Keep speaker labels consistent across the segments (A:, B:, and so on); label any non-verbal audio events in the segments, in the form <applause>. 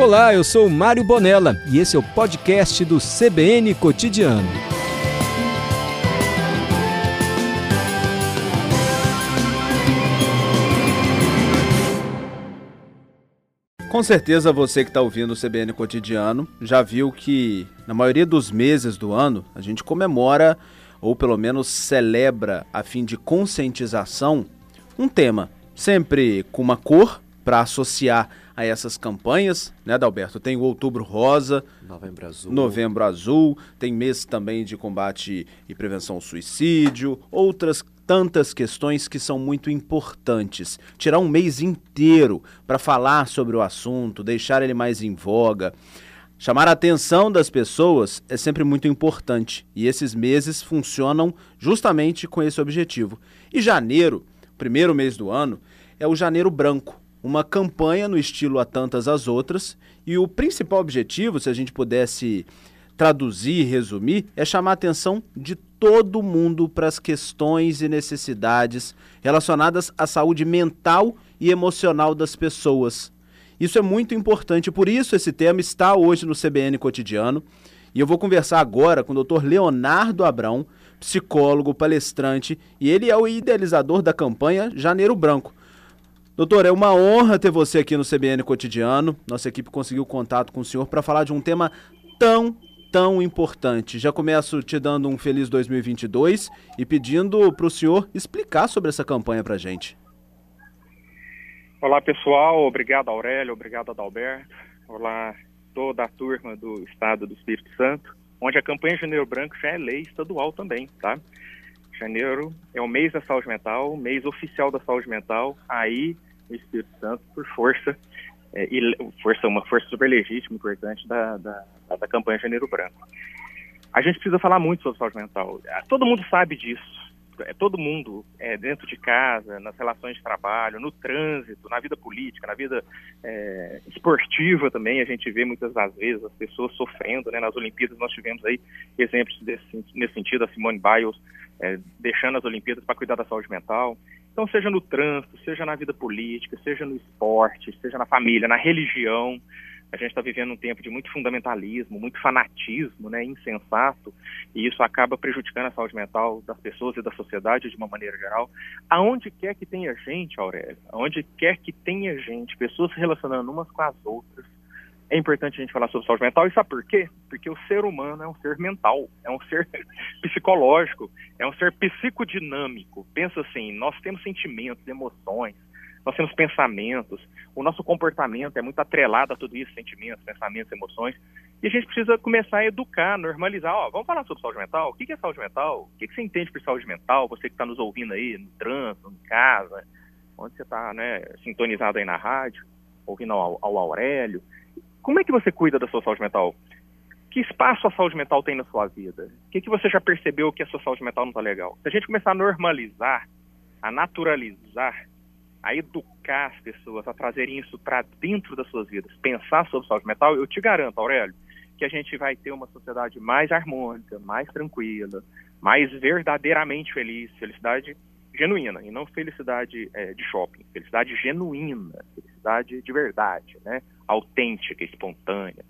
A: Olá, eu sou Mário Bonella e esse é o podcast do CBN Cotidiano. Com certeza você que está ouvindo o CBN Cotidiano já viu que na maioria dos meses do ano a gente comemora ou pelo menos celebra a fim de conscientização um tema, sempre com uma cor para associar a essas campanhas, né, Dalberto? Tem o Outubro Rosa,
B: Novembro Azul,
A: Novembro Azul, tem mês também de combate e prevenção ao suicídio, outras tantas questões que são muito importantes. Tirar um mês inteiro para falar sobre o assunto, deixar ele mais em voga. Chamar a atenção das pessoas é sempre muito importante e esses meses funcionam justamente com esse objetivo. E janeiro, primeiro mês do ano, é o Janeiro Branco, uma campanha no estilo a tantas as outras, e o principal objetivo, se a gente pudesse traduzir e resumir, é chamar a atenção de todo mundo para as questões e necessidades relacionadas à saúde mental e emocional das pessoas. Isso é muito importante, por isso esse tema está hoje no CBN Cotidiano. E eu vou conversar agora com o Dr. Leonardo Abrão, psicólogo, palestrante, e ele é o idealizador da campanha Janeiro Branco. Doutor, é uma honra ter você aqui no CBN Cotidiano. Nossa equipe conseguiu contato com o senhor para falar de um tema tão, tão importante. Já começo te dando um feliz 2022 e pedindo para o senhor explicar sobre essa campanha para gente.
C: Olá, pessoal. Obrigado, Aurélio. Obrigado, Adalberto. Olá, toda a turma do Estado do Espírito Santo, onde a campanha Janeiro Branco já é lei estadual também, tá? Janeiro é o mês da saúde mental, mês oficial da saúde mental. Aí o Espírito Santo, por força, é, e força uma força super legítima, importante da, da, da campanha Janeiro Branco. A gente precisa falar muito sobre saúde mental. Todo mundo sabe disso. É, todo mundo, é, dentro de casa, nas relações de trabalho, no trânsito, na vida política, na vida é, esportiva também, a gente vê muitas das vezes as pessoas sofrendo. Né? Nas Olimpíadas nós tivemos aí exemplos desse, nesse sentido, a Simone Biles é, deixando as Olimpíadas para cuidar da saúde mental. Então, seja no trânsito, seja na vida política, seja no esporte, seja na família, na religião, a gente está vivendo um tempo de muito fundamentalismo, muito fanatismo, né, insensato, e isso acaba prejudicando a saúde mental das pessoas e da sociedade de uma maneira geral. Aonde quer que tenha gente, Aurélio, aonde quer que tenha gente, pessoas se relacionando umas com as outras, é importante a gente falar sobre saúde mental. E sabe por quê? Porque o ser humano é um ser mental, é um ser <laughs> psicológico, é um ser psicodinâmico. Pensa assim, nós temos sentimentos, emoções, nós temos pensamentos, o nosso comportamento é muito atrelado a tudo isso, sentimentos, pensamentos, emoções, e a gente precisa começar a educar, normalizar. Ó, vamos falar sobre saúde mental? O que é saúde mental? O que você entende por saúde mental? Você que está nos ouvindo aí no trânsito, em casa, onde você está né, sintonizado aí na rádio, ouvindo ao, ao Aurélio. Como é que você cuida da sua saúde mental? Que espaço a saúde mental tem na sua vida? O que, que você já percebeu que a sua saúde mental não está legal? Se a gente começar a normalizar, a naturalizar, a educar as pessoas, a trazerem isso para dentro das suas vidas, pensar sobre saúde mental, eu te garanto, Aurélio, que a gente vai ter uma sociedade mais harmônica, mais tranquila, mais verdadeiramente feliz, felicidade genuína e não felicidade é, de shopping, felicidade genuína, felicidade de verdade, né? Autêntica, espontânea.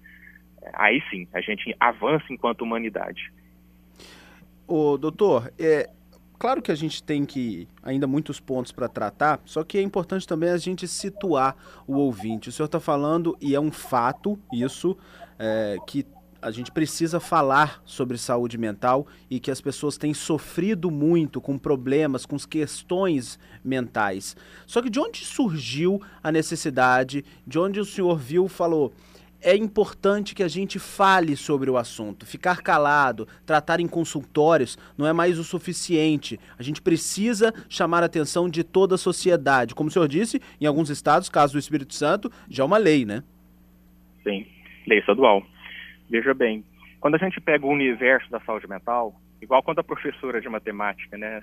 C: É, aí sim, a gente avança enquanto humanidade.
A: O doutor, é claro que a gente tem que ainda muitos pontos para tratar, só que é importante também a gente situar o ouvinte. O senhor está falando e é um fato isso é, que a gente precisa falar sobre saúde mental e que as pessoas têm sofrido muito com problemas, com questões mentais. Só que de onde surgiu a necessidade? De onde o senhor viu, falou, é importante que a gente fale sobre o assunto. Ficar calado, tratar em consultórios não é mais o suficiente. A gente precisa chamar a atenção de toda a sociedade. Como o senhor disse, em alguns estados, caso do Espírito Santo, já é uma lei, né?
C: Sim, lei estadual. Veja bem, quando a gente pega o universo da saúde mental, igual quando a professora de matemática, né,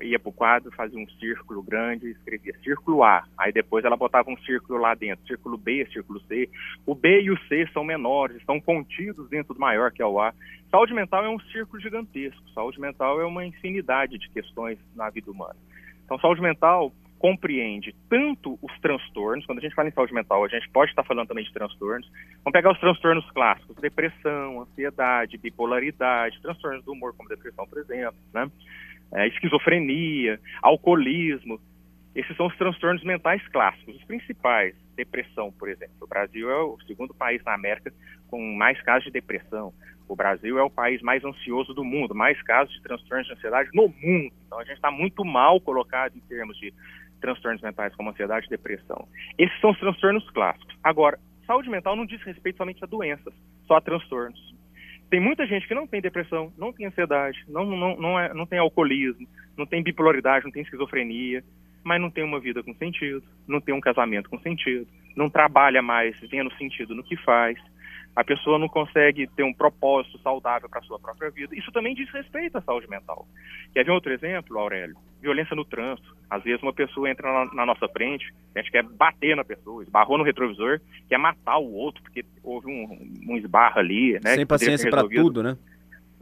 C: ia para o quadro, fazia um círculo grande, escrevia círculo A, aí depois ela botava um círculo lá dentro, círculo B, círculo C. O B e o C são menores, estão contidos dentro do maior, que é o A. Saúde mental é um círculo gigantesco, saúde mental é uma infinidade de questões na vida humana. Então, saúde mental compreende tanto os transtornos, quando a gente fala em saúde mental, a gente pode estar falando também de transtornos. Vamos pegar os transtornos clássicos, depressão, ansiedade, bipolaridade, transtornos do humor, como depressão, por exemplo, né? É, esquizofrenia, alcoolismo. Esses são os transtornos mentais clássicos, os principais. Depressão, por exemplo. O Brasil é o segundo país na América com mais casos de depressão. O Brasil é o país mais ansioso do mundo, mais casos de transtornos de ansiedade no mundo. Então a gente está muito mal colocado em termos de transtornos mentais como ansiedade e depressão. Esses são os transtornos clássicos. Agora, saúde mental não diz respeito somente a doenças, só a transtornos. Tem muita gente que não tem depressão, não tem ansiedade, não, não, não, é, não tem alcoolismo, não tem bipolaridade, não tem esquizofrenia, mas não tem uma vida com sentido, não tem um casamento com sentido, não trabalha mais vendo sentido no que faz, a pessoa não consegue ter um propósito saudável para a sua própria vida. Isso também diz respeito à saúde mental. Quer ver outro exemplo, Aurélio? Violência no trânsito. Às vezes uma pessoa entra na, na, nossa frente, a gente quer bater na pessoa, esbarrou no retrovisor, quer matar o outro, porque houve um, um esbarro ali. Né,
A: sem paciência para tudo, né?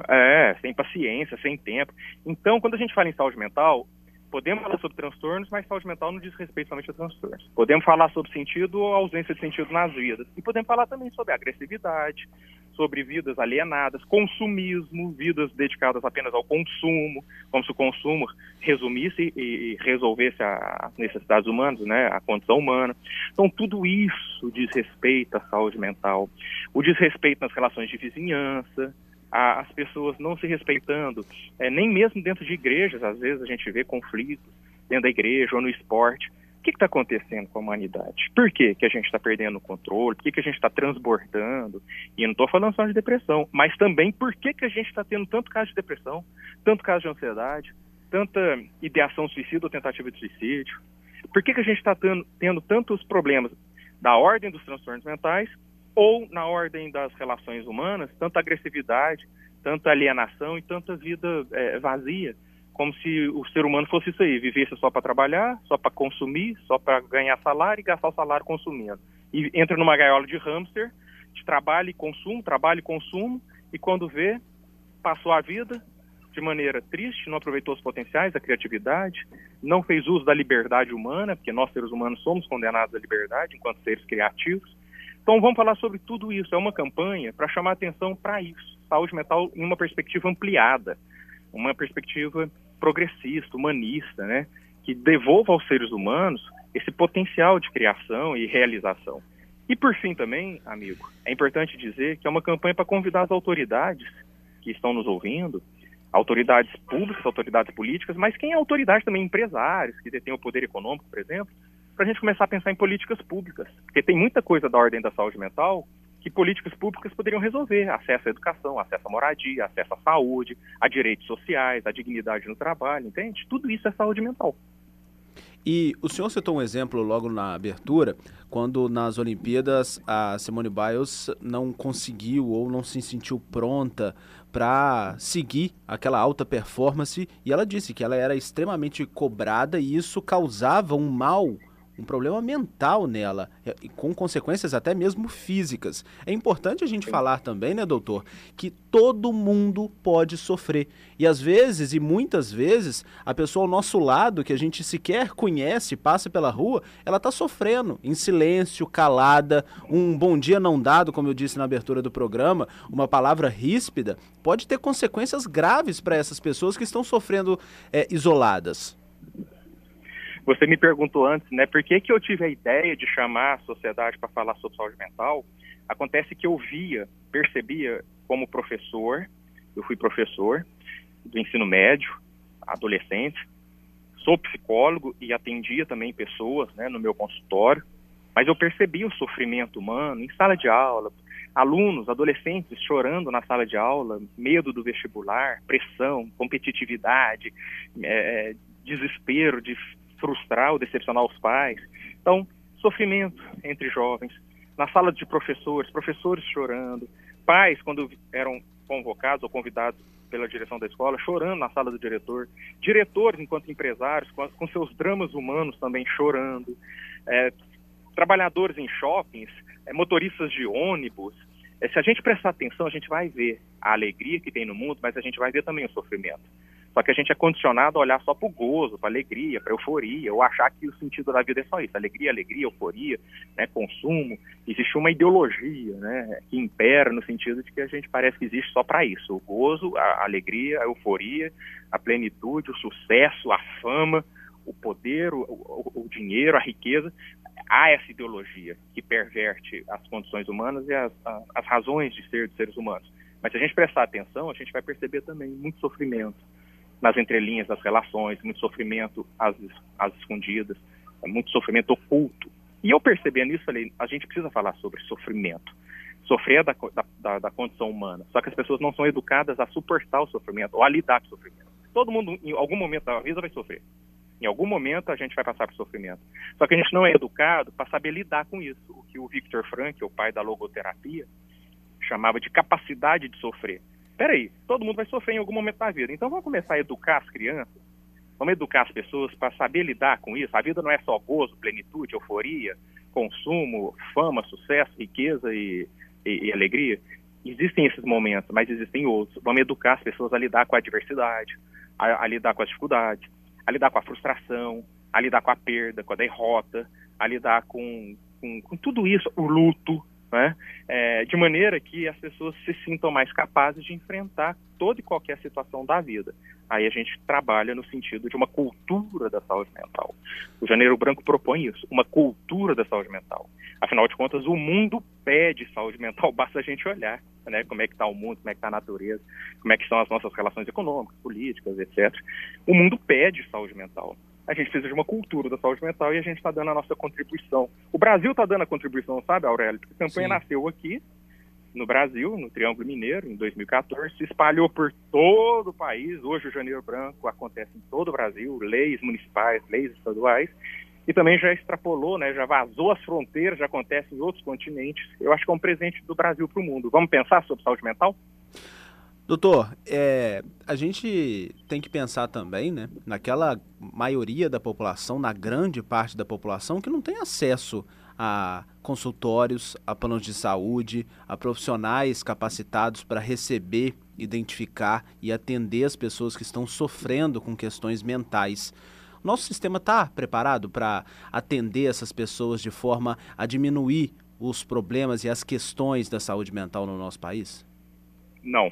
C: É, sem paciência, sem tempo. Então, quando a gente fala em saúde mental, Podemos falar sobre transtornos, mas saúde mental não diz respeito somente a transtornos. Podemos falar sobre sentido ou ausência de sentido nas vidas. E podemos falar também sobre agressividade, sobre vidas alienadas, consumismo, vidas dedicadas apenas ao consumo, como se o consumo resumisse e resolvesse as necessidades humanas, né, a condição humana. Então, tudo isso diz respeito à saúde mental. O desrespeito nas relações de vizinhança, as pessoas não se respeitando, é, nem mesmo dentro de igrejas, às vezes a gente vê conflitos dentro da igreja ou no esporte. O que está acontecendo com a humanidade? Por que, que a gente está perdendo o controle? Por que, que a gente está transbordando? E eu não estou falando só de depressão, mas também por que, que a gente está tendo tanto caso de depressão, tanto caso de ansiedade, tanta ideação suicida ou tentativa de suicídio? Por que, que a gente está tendo, tendo tantos problemas da ordem dos transtornos mentais ou na ordem das relações humanas, tanta agressividade, tanta alienação e tanta vida é, vazia, como se o ser humano fosse isso aí, vivesse só para trabalhar, só para consumir, só para ganhar salário e gastar o salário consumindo. E entra numa gaiola de hamster, de trabalho e consumo, trabalho e consumo, e quando vê, passou a vida de maneira triste, não aproveitou os potenciais, a criatividade, não fez uso da liberdade humana, porque nós seres humanos somos condenados à liberdade enquanto seres criativos, então vamos falar sobre tudo isso. É uma campanha para chamar atenção para isso. Saúde mental em uma perspectiva ampliada, uma perspectiva progressista, humanista, né? Que devolva aos seres humanos esse potencial de criação e realização. E por fim também, amigo, é importante dizer que é uma campanha para convidar as autoridades que estão nos ouvindo, autoridades públicas, autoridades políticas, mas quem é autoridade também, empresários que detêm o poder econômico, por exemplo, para a gente começar a pensar em políticas públicas. Porque tem muita coisa da ordem da saúde mental que políticas públicas poderiam resolver. Acesso à educação, acesso à moradia, acesso à saúde, a direitos sociais, a dignidade no trabalho, entende? Tudo isso é saúde mental.
A: E o senhor citou um exemplo logo na abertura, quando nas Olimpíadas a Simone Biles não conseguiu ou não se sentiu pronta para seguir aquela alta performance e ela disse que ela era extremamente cobrada e isso causava um mal um problema mental nela, e com consequências até mesmo físicas. É importante a gente falar também, né, doutor, que todo mundo pode sofrer. E às vezes, e muitas vezes, a pessoa ao nosso lado, que a gente sequer conhece, passa pela rua, ela está sofrendo, em silêncio, calada, um bom dia não dado, como eu disse na abertura do programa, uma palavra ríspida, pode ter consequências graves para essas pessoas que estão sofrendo é, isoladas.
C: Você me perguntou antes, né, por que, que eu tive a ideia de chamar a sociedade para falar sobre saúde mental? Acontece que eu via, percebia como professor, eu fui professor do ensino médio, adolescente, sou psicólogo e atendia também pessoas né, no meu consultório, mas eu percebi o sofrimento humano em sala de aula, alunos, adolescentes chorando na sala de aula, medo do vestibular, pressão, competitividade, é, desespero de frustrar ou decepcionar os pais. Então, sofrimento entre jovens, na sala de professores, professores chorando, pais, quando eram convocados ou convidados pela direção da escola, chorando na sala do diretor, diretores, enquanto empresários, com, com seus dramas humanos também chorando, é, trabalhadores em shoppings, é, motoristas de ônibus. É, se a gente prestar atenção, a gente vai ver a alegria que tem no mundo, mas a gente vai ver também o sofrimento. Só que a gente é condicionado a olhar só para o gozo, para alegria, para euforia, ou achar que o sentido da vida é só isso, alegria, alegria, euforia, né, consumo. Existe uma ideologia né, que impera no sentido de que a gente parece que existe só para isso, o gozo, a alegria, a euforia, a plenitude, o sucesso, a fama, o poder, o, o, o dinheiro, a riqueza. Há essa ideologia que perverte as condições humanas e as, as razões de ser dos seres humanos. Mas se a gente prestar atenção, a gente vai perceber também muito sofrimento, nas entrelinhas das relações, muito sofrimento às, às escondidas, muito sofrimento oculto. E eu percebendo isso, falei, a gente precisa falar sobre sofrimento. Sofrer é da, da, da, condição humana. Só que as pessoas não são educadas a suportar o sofrimento ou a lidar com o sofrimento. Todo mundo, em algum momento da vida, vai sofrer. Em algum momento a gente vai passar por sofrimento. Só que a gente não é educado para saber lidar com isso. O que o Victor Frank, o pai da logoterapia, chamava de capacidade de sofrer peraí, todo mundo vai sofrer em algum momento da vida. Então vamos começar a educar as crianças, vamos educar as pessoas para saber lidar com isso. A vida não é só gozo, plenitude, euforia, consumo, fama, sucesso, riqueza e, e, e alegria. Existem esses momentos, mas existem outros. Vamos educar as pessoas a lidar com a adversidade, a, a lidar com as dificuldades, a lidar com a frustração, a lidar com a perda, com a derrota, a lidar com, com, com tudo isso, o luto, né? É, de maneira que as pessoas se sintam mais capazes de enfrentar toda e qualquer situação da vida. Aí a gente trabalha no sentido de uma cultura da saúde mental. O Janeiro Branco propõe isso, uma cultura da saúde mental. Afinal de contas, o mundo pede saúde mental, <laughs> basta a gente olhar né, como é que está o mundo, como é que está a natureza, como é que são as nossas relações econômicas, políticas, etc. O mundo pede saúde mental a gente precisa de uma cultura da saúde mental e a gente está dando a nossa contribuição. O Brasil está dando a contribuição, sabe, Aurélio? Porque a campanha Sim. nasceu aqui, no Brasil, no Triângulo Mineiro, em 2014, se espalhou por todo o país. Hoje o Janeiro Branco acontece em todo o Brasil, leis municipais, leis estaduais, e também já extrapolou, né, já vazou as fronteiras, já acontece em outros continentes. Eu acho que é um presente do Brasil para o mundo. Vamos pensar sobre saúde mental?
A: Doutor, é, a gente tem que pensar também, né, naquela maioria da população, na grande parte da população, que não tem acesso a consultórios, a planos de saúde, a profissionais capacitados para receber, identificar e atender as pessoas que estão sofrendo com questões mentais. Nosso sistema está preparado para atender essas pessoas de forma a diminuir os problemas e as questões da saúde mental no nosso país?
C: Não,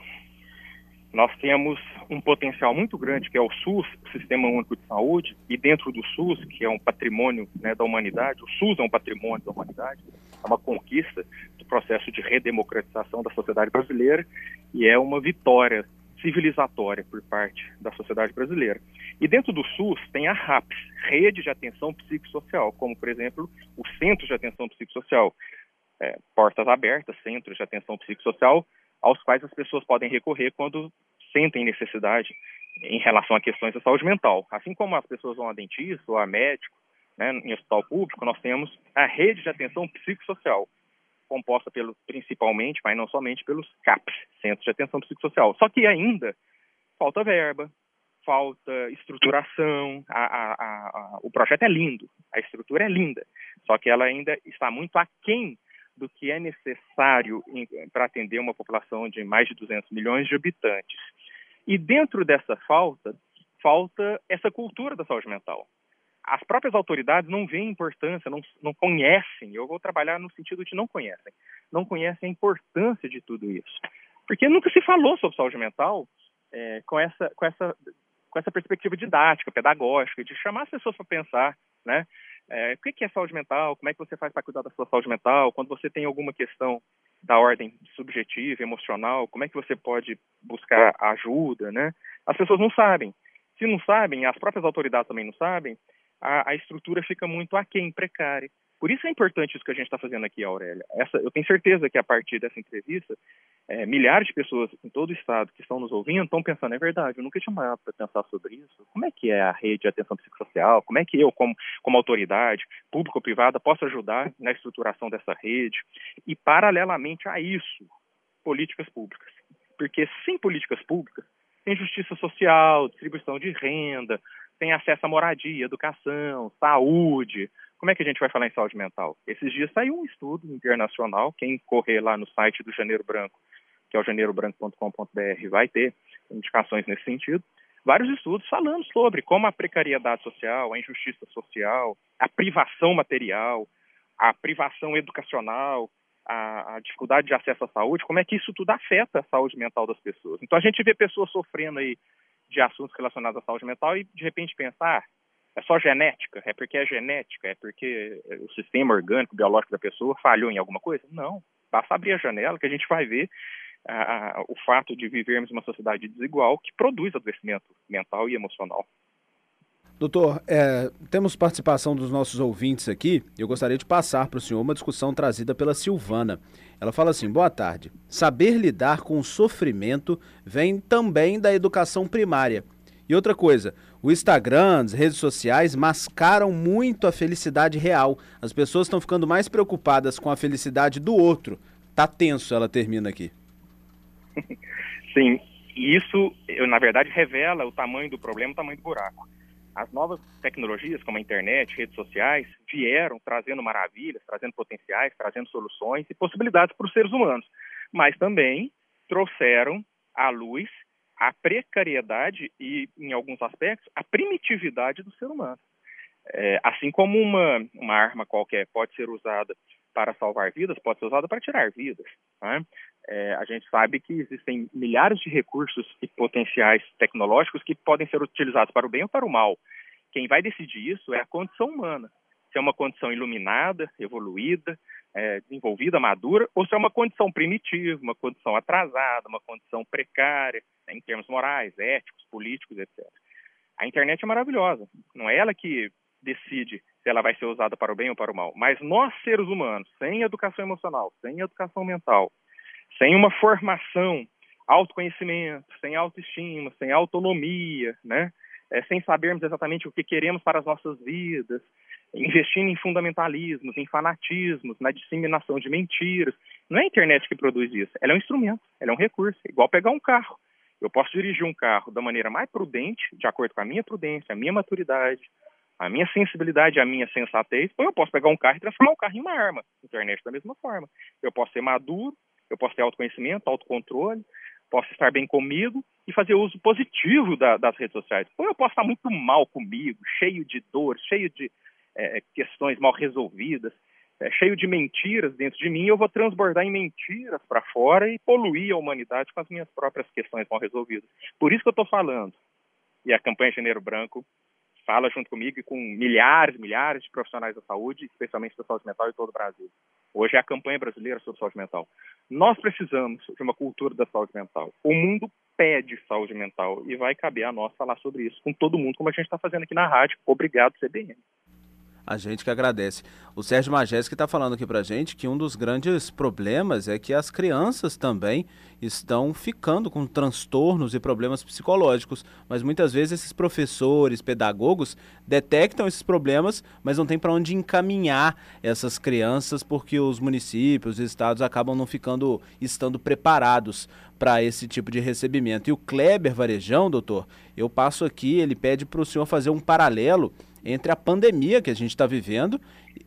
C: nós temos um potencial muito grande, que é o SUS, o Sistema Único de Saúde, e dentro do SUS, que é um patrimônio né, da humanidade, o SUS é um patrimônio da humanidade, é uma conquista do processo de redemocratização da sociedade brasileira e é uma vitória civilizatória por parte da sociedade brasileira. E dentro do SUS tem a RAPS, Rede de Atenção Psicossocial, como, por exemplo, o Centro de Atenção Psicossocial, é, portas abertas, Centros de Atenção Psicossocial, aos quais as pessoas podem recorrer quando sentem necessidade em relação a questões da saúde mental. Assim como as pessoas vão a dentista ou a médico, né, em hospital público, nós temos a rede de atenção psicossocial, composta pelo, principalmente, mas não somente pelos CAPs, Centros de Atenção Psicossocial. Só que ainda falta verba, falta estruturação, a, a, a, o projeto é lindo, a estrutura é linda, só que ela ainda está muito aquém do que é necessário para atender uma população de mais de 200 milhões de habitantes. E dentro dessa falta, falta essa cultura da saúde mental. As próprias autoridades não veem importância, não, não conhecem, eu vou trabalhar no sentido de não conhecem, não conhecem a importância de tudo isso. Porque nunca se falou sobre saúde mental é, com, essa, com, essa, com essa perspectiva didática, pedagógica, de chamar as pessoas para pensar, né? É, o que é saúde mental? Como é que você faz para cuidar da sua saúde mental? Quando você tem alguma questão da ordem subjetiva, emocional, como é que você pode buscar ajuda, né? As pessoas não sabem. Se não sabem, as próprias autoridades também não sabem, a, a estrutura fica muito aquém, precária. Por isso é importante isso que a gente está fazendo aqui, Aurélia. Essa, eu tenho certeza que a partir dessa entrevista, é, milhares de pessoas em todo o estado que estão nos ouvindo estão pensando, é verdade, eu nunca tinha parado para pensar sobre isso. Como é que é a rede de atenção psicossocial? Como é que eu, como, como autoridade, pública ou privada, posso ajudar na estruturação dessa rede? E, paralelamente a isso, políticas públicas. Porque sem políticas públicas, tem justiça social, distribuição de renda, tem acesso à moradia, educação, saúde, como é que a gente vai falar em saúde mental? Esses dias saiu um estudo internacional, quem correr lá no site do Janeiro Branco, que é o janeirobranco.com.br, vai ter indicações nesse sentido, vários estudos falando sobre como a precariedade social, a injustiça social, a privação material, a privação educacional, a, a, dificuldade de acesso à saúde, como é que isso tudo afeta a saúde mental das pessoas. Então a gente vê pessoas sofrendo aí de assuntos relacionados à saúde mental e de repente pensar, ah, é só genética, é porque é genética, é porque o sistema orgânico, biológico da pessoa falhou em alguma coisa? Não. Basta abrir a janela que a gente vai ver a, o fato de vivermos uma sociedade desigual que produz adoecimento mental e emocional.
A: Doutor, é, temos participação dos nossos ouvintes aqui. Eu gostaria de passar para o senhor uma discussão trazida pela Silvana. Ela fala assim: boa tarde. Saber lidar com o sofrimento vem também da educação primária. E outra coisa, o Instagram, as redes sociais mascaram muito a felicidade real. As pessoas estão ficando mais preocupadas com a felicidade do outro. Tá tenso, ela termina aqui. <laughs>
C: Sim, e isso, na verdade, revela o tamanho do problema, o tamanho do buraco. As novas tecnologias, como a internet, redes sociais, vieram trazendo maravilhas, trazendo potenciais, trazendo soluções e possibilidades para os seres humanos, mas também trouxeram à luz a precariedade e, em alguns aspectos, a primitividade do ser humano. É, assim como uma, uma arma qualquer pode ser usada para salvar vidas, pode ser usada para tirar vidas. Né? É, a gente sabe que existem milhares de recursos e potenciais tecnológicos que podem ser utilizados para o bem ou para o mal. Quem vai decidir isso é a condição humana. Se é uma condição iluminada, evoluída, é, desenvolvida, madura, ou se é uma condição primitiva, uma condição atrasada, uma condição precária, né, em termos morais, éticos, políticos, etc. A internet é maravilhosa. Não é ela que decide se ela vai ser usada para o bem ou para o mal. Mas nós, seres humanos, sem educação emocional, sem educação mental, sem uma formação, autoconhecimento, sem autoestima, sem autonomia, né? É, sem sabermos exatamente o que queremos para as nossas vidas, investindo em fundamentalismos, em fanatismos, na disseminação de mentiras. Não é a internet que produz isso, ela é um instrumento, ela é um recurso, igual pegar um carro. Eu posso dirigir um carro da maneira mais prudente, de acordo com a minha prudência, a minha maturidade, a minha sensibilidade, a minha sensatez, ou eu posso pegar um carro e transformar o carro em uma arma. Internet da mesma forma. Eu posso ser maduro, eu posso ter autoconhecimento, autocontrole, posso estar bem comigo e fazer uso positivo da, das redes sociais. Ou eu posso estar muito mal comigo, cheio de dor, cheio de é, questões mal resolvidas, é, cheio de mentiras dentro de mim, eu vou transbordar em mentiras para fora e poluir a humanidade com as minhas próprias questões mal resolvidas. Por isso que eu estou falando. E a campanha Janeiro Branco fala junto comigo e com milhares, milhares de profissionais da saúde, especialmente da saúde mental em todo o Brasil. Hoje é a campanha brasileira sobre saúde mental. Nós precisamos de uma cultura da saúde mental. O mundo pede saúde mental e vai caber a nós falar sobre isso com todo mundo, como a gente está fazendo aqui na rádio. Obrigado, CBN.
A: A gente que agradece. O Sérgio Majeski está falando aqui para gente que um dos grandes problemas é que as crianças também estão ficando com transtornos e problemas psicológicos, mas muitas vezes esses professores, pedagogos detectam esses problemas, mas não tem para onde encaminhar essas crianças porque os municípios, os estados acabam não ficando estando preparados para esse tipo de recebimento. E o Kleber Varejão, doutor, eu passo aqui, ele pede para o senhor fazer um paralelo entre a pandemia que a gente está vivendo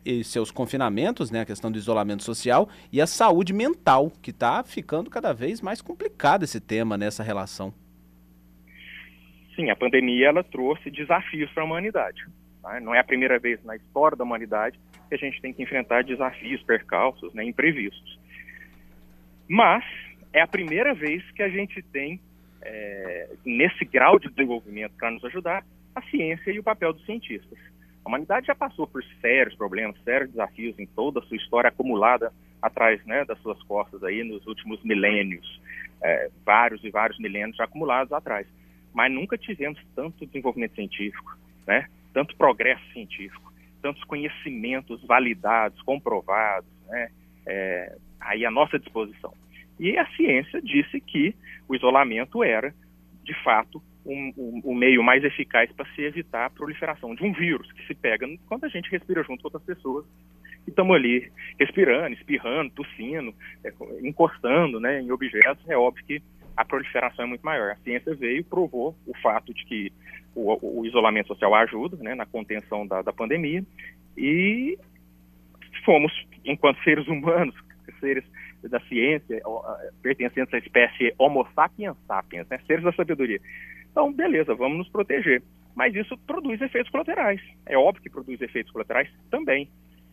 A: e seus confinamentos, né, a questão do isolamento social e a saúde mental, que está ficando cada vez mais complicado esse tema nessa relação.
C: Sim, a pandemia ela trouxe desafios para a humanidade. Tá? Não é a primeira vez na história da humanidade que a gente tem que enfrentar desafios, percalços, né, imprevistos. Mas é a primeira vez que a gente tem, é, nesse grau de desenvolvimento para nos ajudar, a ciência e o papel dos cientistas. A humanidade já passou por sérios problemas, sérios desafios em toda a sua história acumulada atrás né, das suas costas aí nos últimos milênios, é, vários e vários milênios já acumulados atrás. Mas nunca tivemos tanto desenvolvimento científico, né, tanto progresso científico, tantos conhecimentos validados, comprovados, né, é, aí à nossa disposição. E a ciência disse que o isolamento era, de fato, um, um, um meio mais eficaz para se evitar a proliferação de um vírus que se pega quando a gente respira junto com outras pessoas. E estamos ali respirando, espirrando, tossindo, é, encostando né, em objetos, é óbvio que a proliferação é muito maior. A ciência veio e provou o fato de que o, o isolamento social ajuda né, na contenção da, da pandemia. E fomos, enquanto seres humanos, <laughs> seres da ciência, pertencentes à espécie Homo sapiens sapiens, né, seres da sabedoria, Então, beleza, vamos nos proteger. Mas isso produz efeitos colaterais. É óbvio que produz efeitos colaterais também.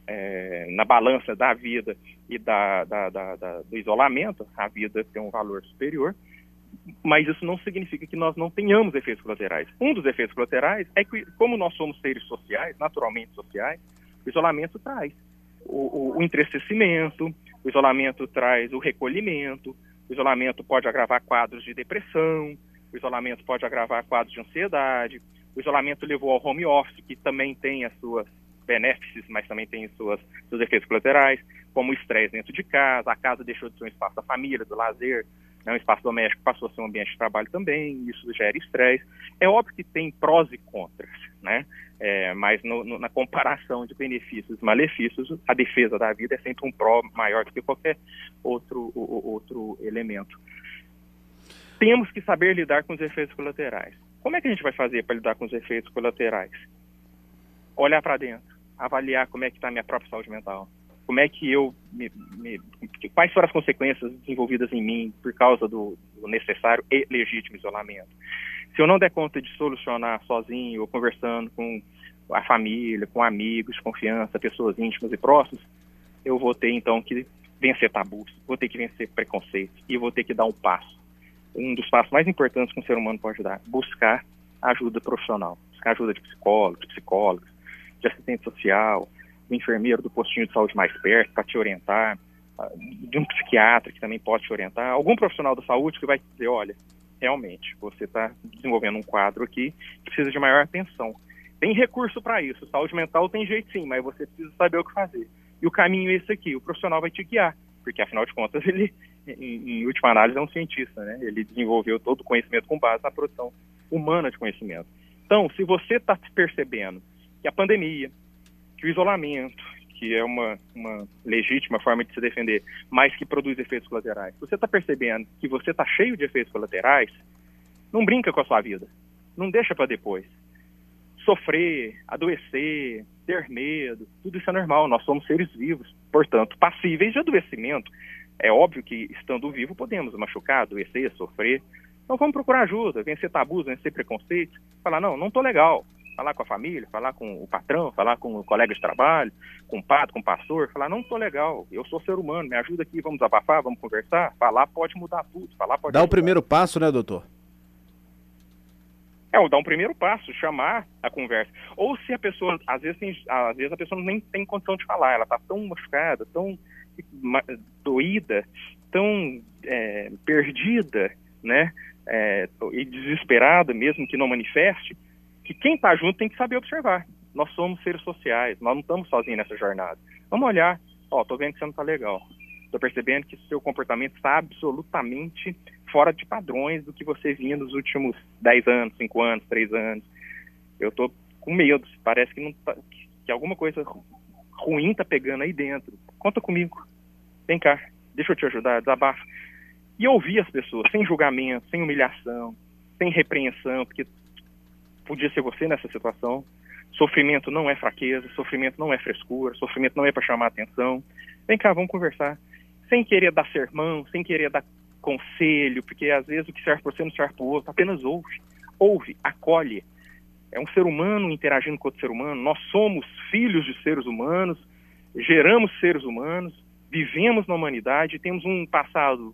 C: É, na balança da vida e da, da, da, do isolamento, a vida tem um valor superior, mas isso não significa que nós não tenhamos efeitos colaterais. Um dos efeitos colaterais é que, como nós somos seres sociais, naturalmente sociais, o isolamento traz o, o, o entristecimento, o isolamento traz o recolhimento, o isolamento pode agravar quadros de depressão, o isolamento pode agravar quadros de ansiedade, o isolamento levou ao home office, que também tem as suas benefícios, mas também tem suas, seus efeitos colaterais, como o estresse dentro de casa, a casa deixou de ser um espaço da família, do lazer, né, um espaço doméstico passou a ser um ambiente de trabalho também, isso gera estresse. É óbvio que tem prós e contras, né? É, mas no, no, na comparação de benefícios e malefícios, a defesa da vida é sempre um pró maior do que qualquer outro, o, outro elemento. Temos que saber lidar com os efeitos colaterais. Como é que a gente vai fazer para lidar com os efeitos colaterais? Olhar para dentro, avaliar como é que está a minha própria saúde mental como é que eu me, me, quais foram as consequências desenvolvidas em mim por causa do, do, necessário e legítimo isolamento. Se eu não der conta de solucionar sozinho ou conversando com a família, com amigos confiança, pessoas íntimas e próximas, eu vou ter então que vencer tabus, vou ter que vencer preconceitos e vou ter que dar um passo. Um dos passos mais importantes que um ser humano pode dar, buscar ajuda profissional, buscar ajuda de psicólogos, de psicólogos, de assistente social, do enfermeiro do postinho de saúde mais perto para te orientar, ah, de um psiquiatra que também pode te orientar, algum profissional da saúde que vai te dizer, olha, realmente, você está desenvolvendo um quadro aqui que precisa de maior atenção. Tem recurso para isso, saúde mental tem jeito sim, mas você precisa saber o que fazer. E o caminho é esse aqui, o profissional vai te guiar, porque afinal de contas <laughs> ele, em, em última análise, é um cientista, né? Ele desenvolveu todo o conhecimento com base na produção humana de conhecimento. Então, se você está percebendo que a pandemia, que o isolamento, que é uma, uma legítima forma de se defender, mas que produz efeitos colaterais. Você está percebendo que você está cheio de efeitos colaterais, não brinca com a sua vida. Não deixa para depois. Sofrer, adoecer, ter medo, tudo isso é normal. Nós somos seres vivos, portanto, passíveis de adoecimento. É óbvio que, estando vivo, podemos machucar, adoecer, sofrer. Então vamos procurar ajuda, vencer tabus, vencer preconceitos. Falar, não, não estou legal falar com a família, falar com o patrão, falar com o colega de trabalho, com o padre, com o pastor, falar, não estou legal, eu sou ser humano, me ajuda aqui, vamos abafar, vamos conversar. Falar pode mudar tudo, falar pode
A: Dá
C: ajudar.
A: o primeiro passo, né, doutor?
C: É, dar um primeiro passo, chamar a conversa. Ou se a pessoa, às vezes, tem, às vezes a pessoa nem tem condição de falar, ela está tão machucada, tão doída, tão é, perdida, né, é, e desesperada mesmo que não manifeste, que quem está junto tem que saber observar. Nós somos seres sociais, nós não estamos sozinhos nessa jornada. Vamos olhar, ó, tô vendo que você não está legal. Tô percebendo que seu comportamento está absolutamente fora de padrões do que você vinha nos últimos 10 anos, 5 anos, 3 anos. Eu tô com medo, parece que, não tá, que alguma coisa ruim tá pegando aí dentro. Conta comigo. Vem cá, deixa eu te ajudar, desabafa. E ouvir as pessoas, sem julgamento, sem humilhação, sem repreensão, porque podia ser você nessa situação. Sofrimento não é fraqueza, sofrimento não é frescura, sofrimento não é para chamar atenção. Vem cá, vamos conversar. Sem querer dar sermão, sem querer dar conselho, porque às vezes o que serve para você não serve para o outro, apenas ouve. Ouve, acolhe. É um ser humano interagindo com outro ser humano. Nós somos filhos de seres humanos, geramos seres humanos, vivemos na humanidade, temos um passado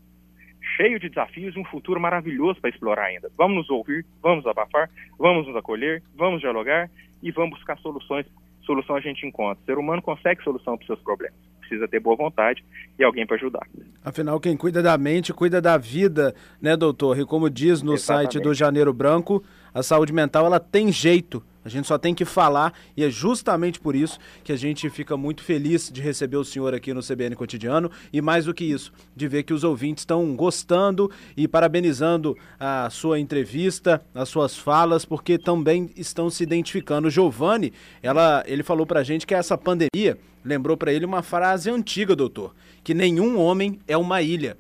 C: cheio de desafios e um futuro maravilhoso para explorar ainda. Vamos nos ouvir, vamos abafar, vamos nos acolher, vamos dialogar e vamos buscar soluções. Solução a gente encontra. O ser humano consegue solução para os seus problemas. Precisa ter boa vontade e alguém para ajudar.
A: Afinal, quem cuida da mente, cuida da vida, né, doutor? E como diz no Exatamente. site do Janeiro Branco, a saúde mental ela tem jeito. A gente só tem que falar e é justamente por isso que a gente fica muito feliz de receber o senhor aqui no CBN Cotidiano e mais do que isso, de ver que os ouvintes estão gostando e parabenizando a sua entrevista, as suas falas, porque também estão se identificando. Giovanni, ela, ele falou pra gente que essa pandemia lembrou para ele uma frase antiga, doutor, que nenhum homem é uma ilha.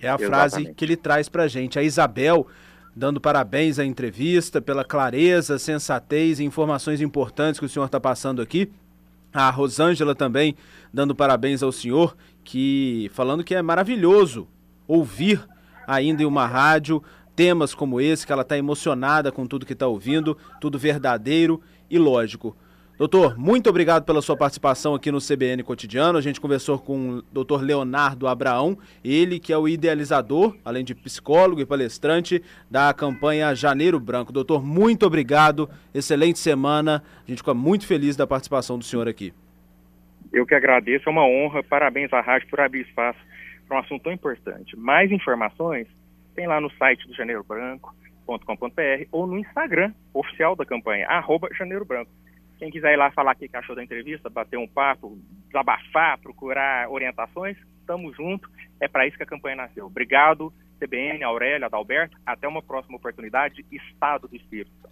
A: É a Exatamente. frase que ele traz pra gente. A Isabel dando parabéns à entrevista, pela clareza, sensatez e informações importantes que o senhor está passando aqui. A Rosângela também dando parabéns ao senhor, que falando que é maravilhoso ouvir ainda em uma rádio temas como esse, que ela está emocionada com tudo que está ouvindo, tudo verdadeiro e lógico. Doutor, muito obrigado pela sua participação aqui no CBN Cotidiano. A gente conversou com o doutor Leonardo Abraão, ele que é o idealizador, além de psicólogo e palestrante, da campanha Janeiro Branco. Doutor, muito obrigado, excelente semana. A gente fica muito feliz da participação do senhor aqui.
C: Eu que agradeço, é uma honra. Parabéns à rádio por abrir espaço para um assunto tão importante. Mais informações tem lá no site do Janeiro Branco.com.br ou no Instagram oficial da campanha, arroba Janeiro Branco. Quem quiser ir lá falar o que achou da entrevista, bater um papo, desabafar, procurar orientações, estamos juntos. É para isso que a campanha nasceu. Obrigado, CBN, Aurélia, Adalberto. Até uma próxima oportunidade. Estado do Espírito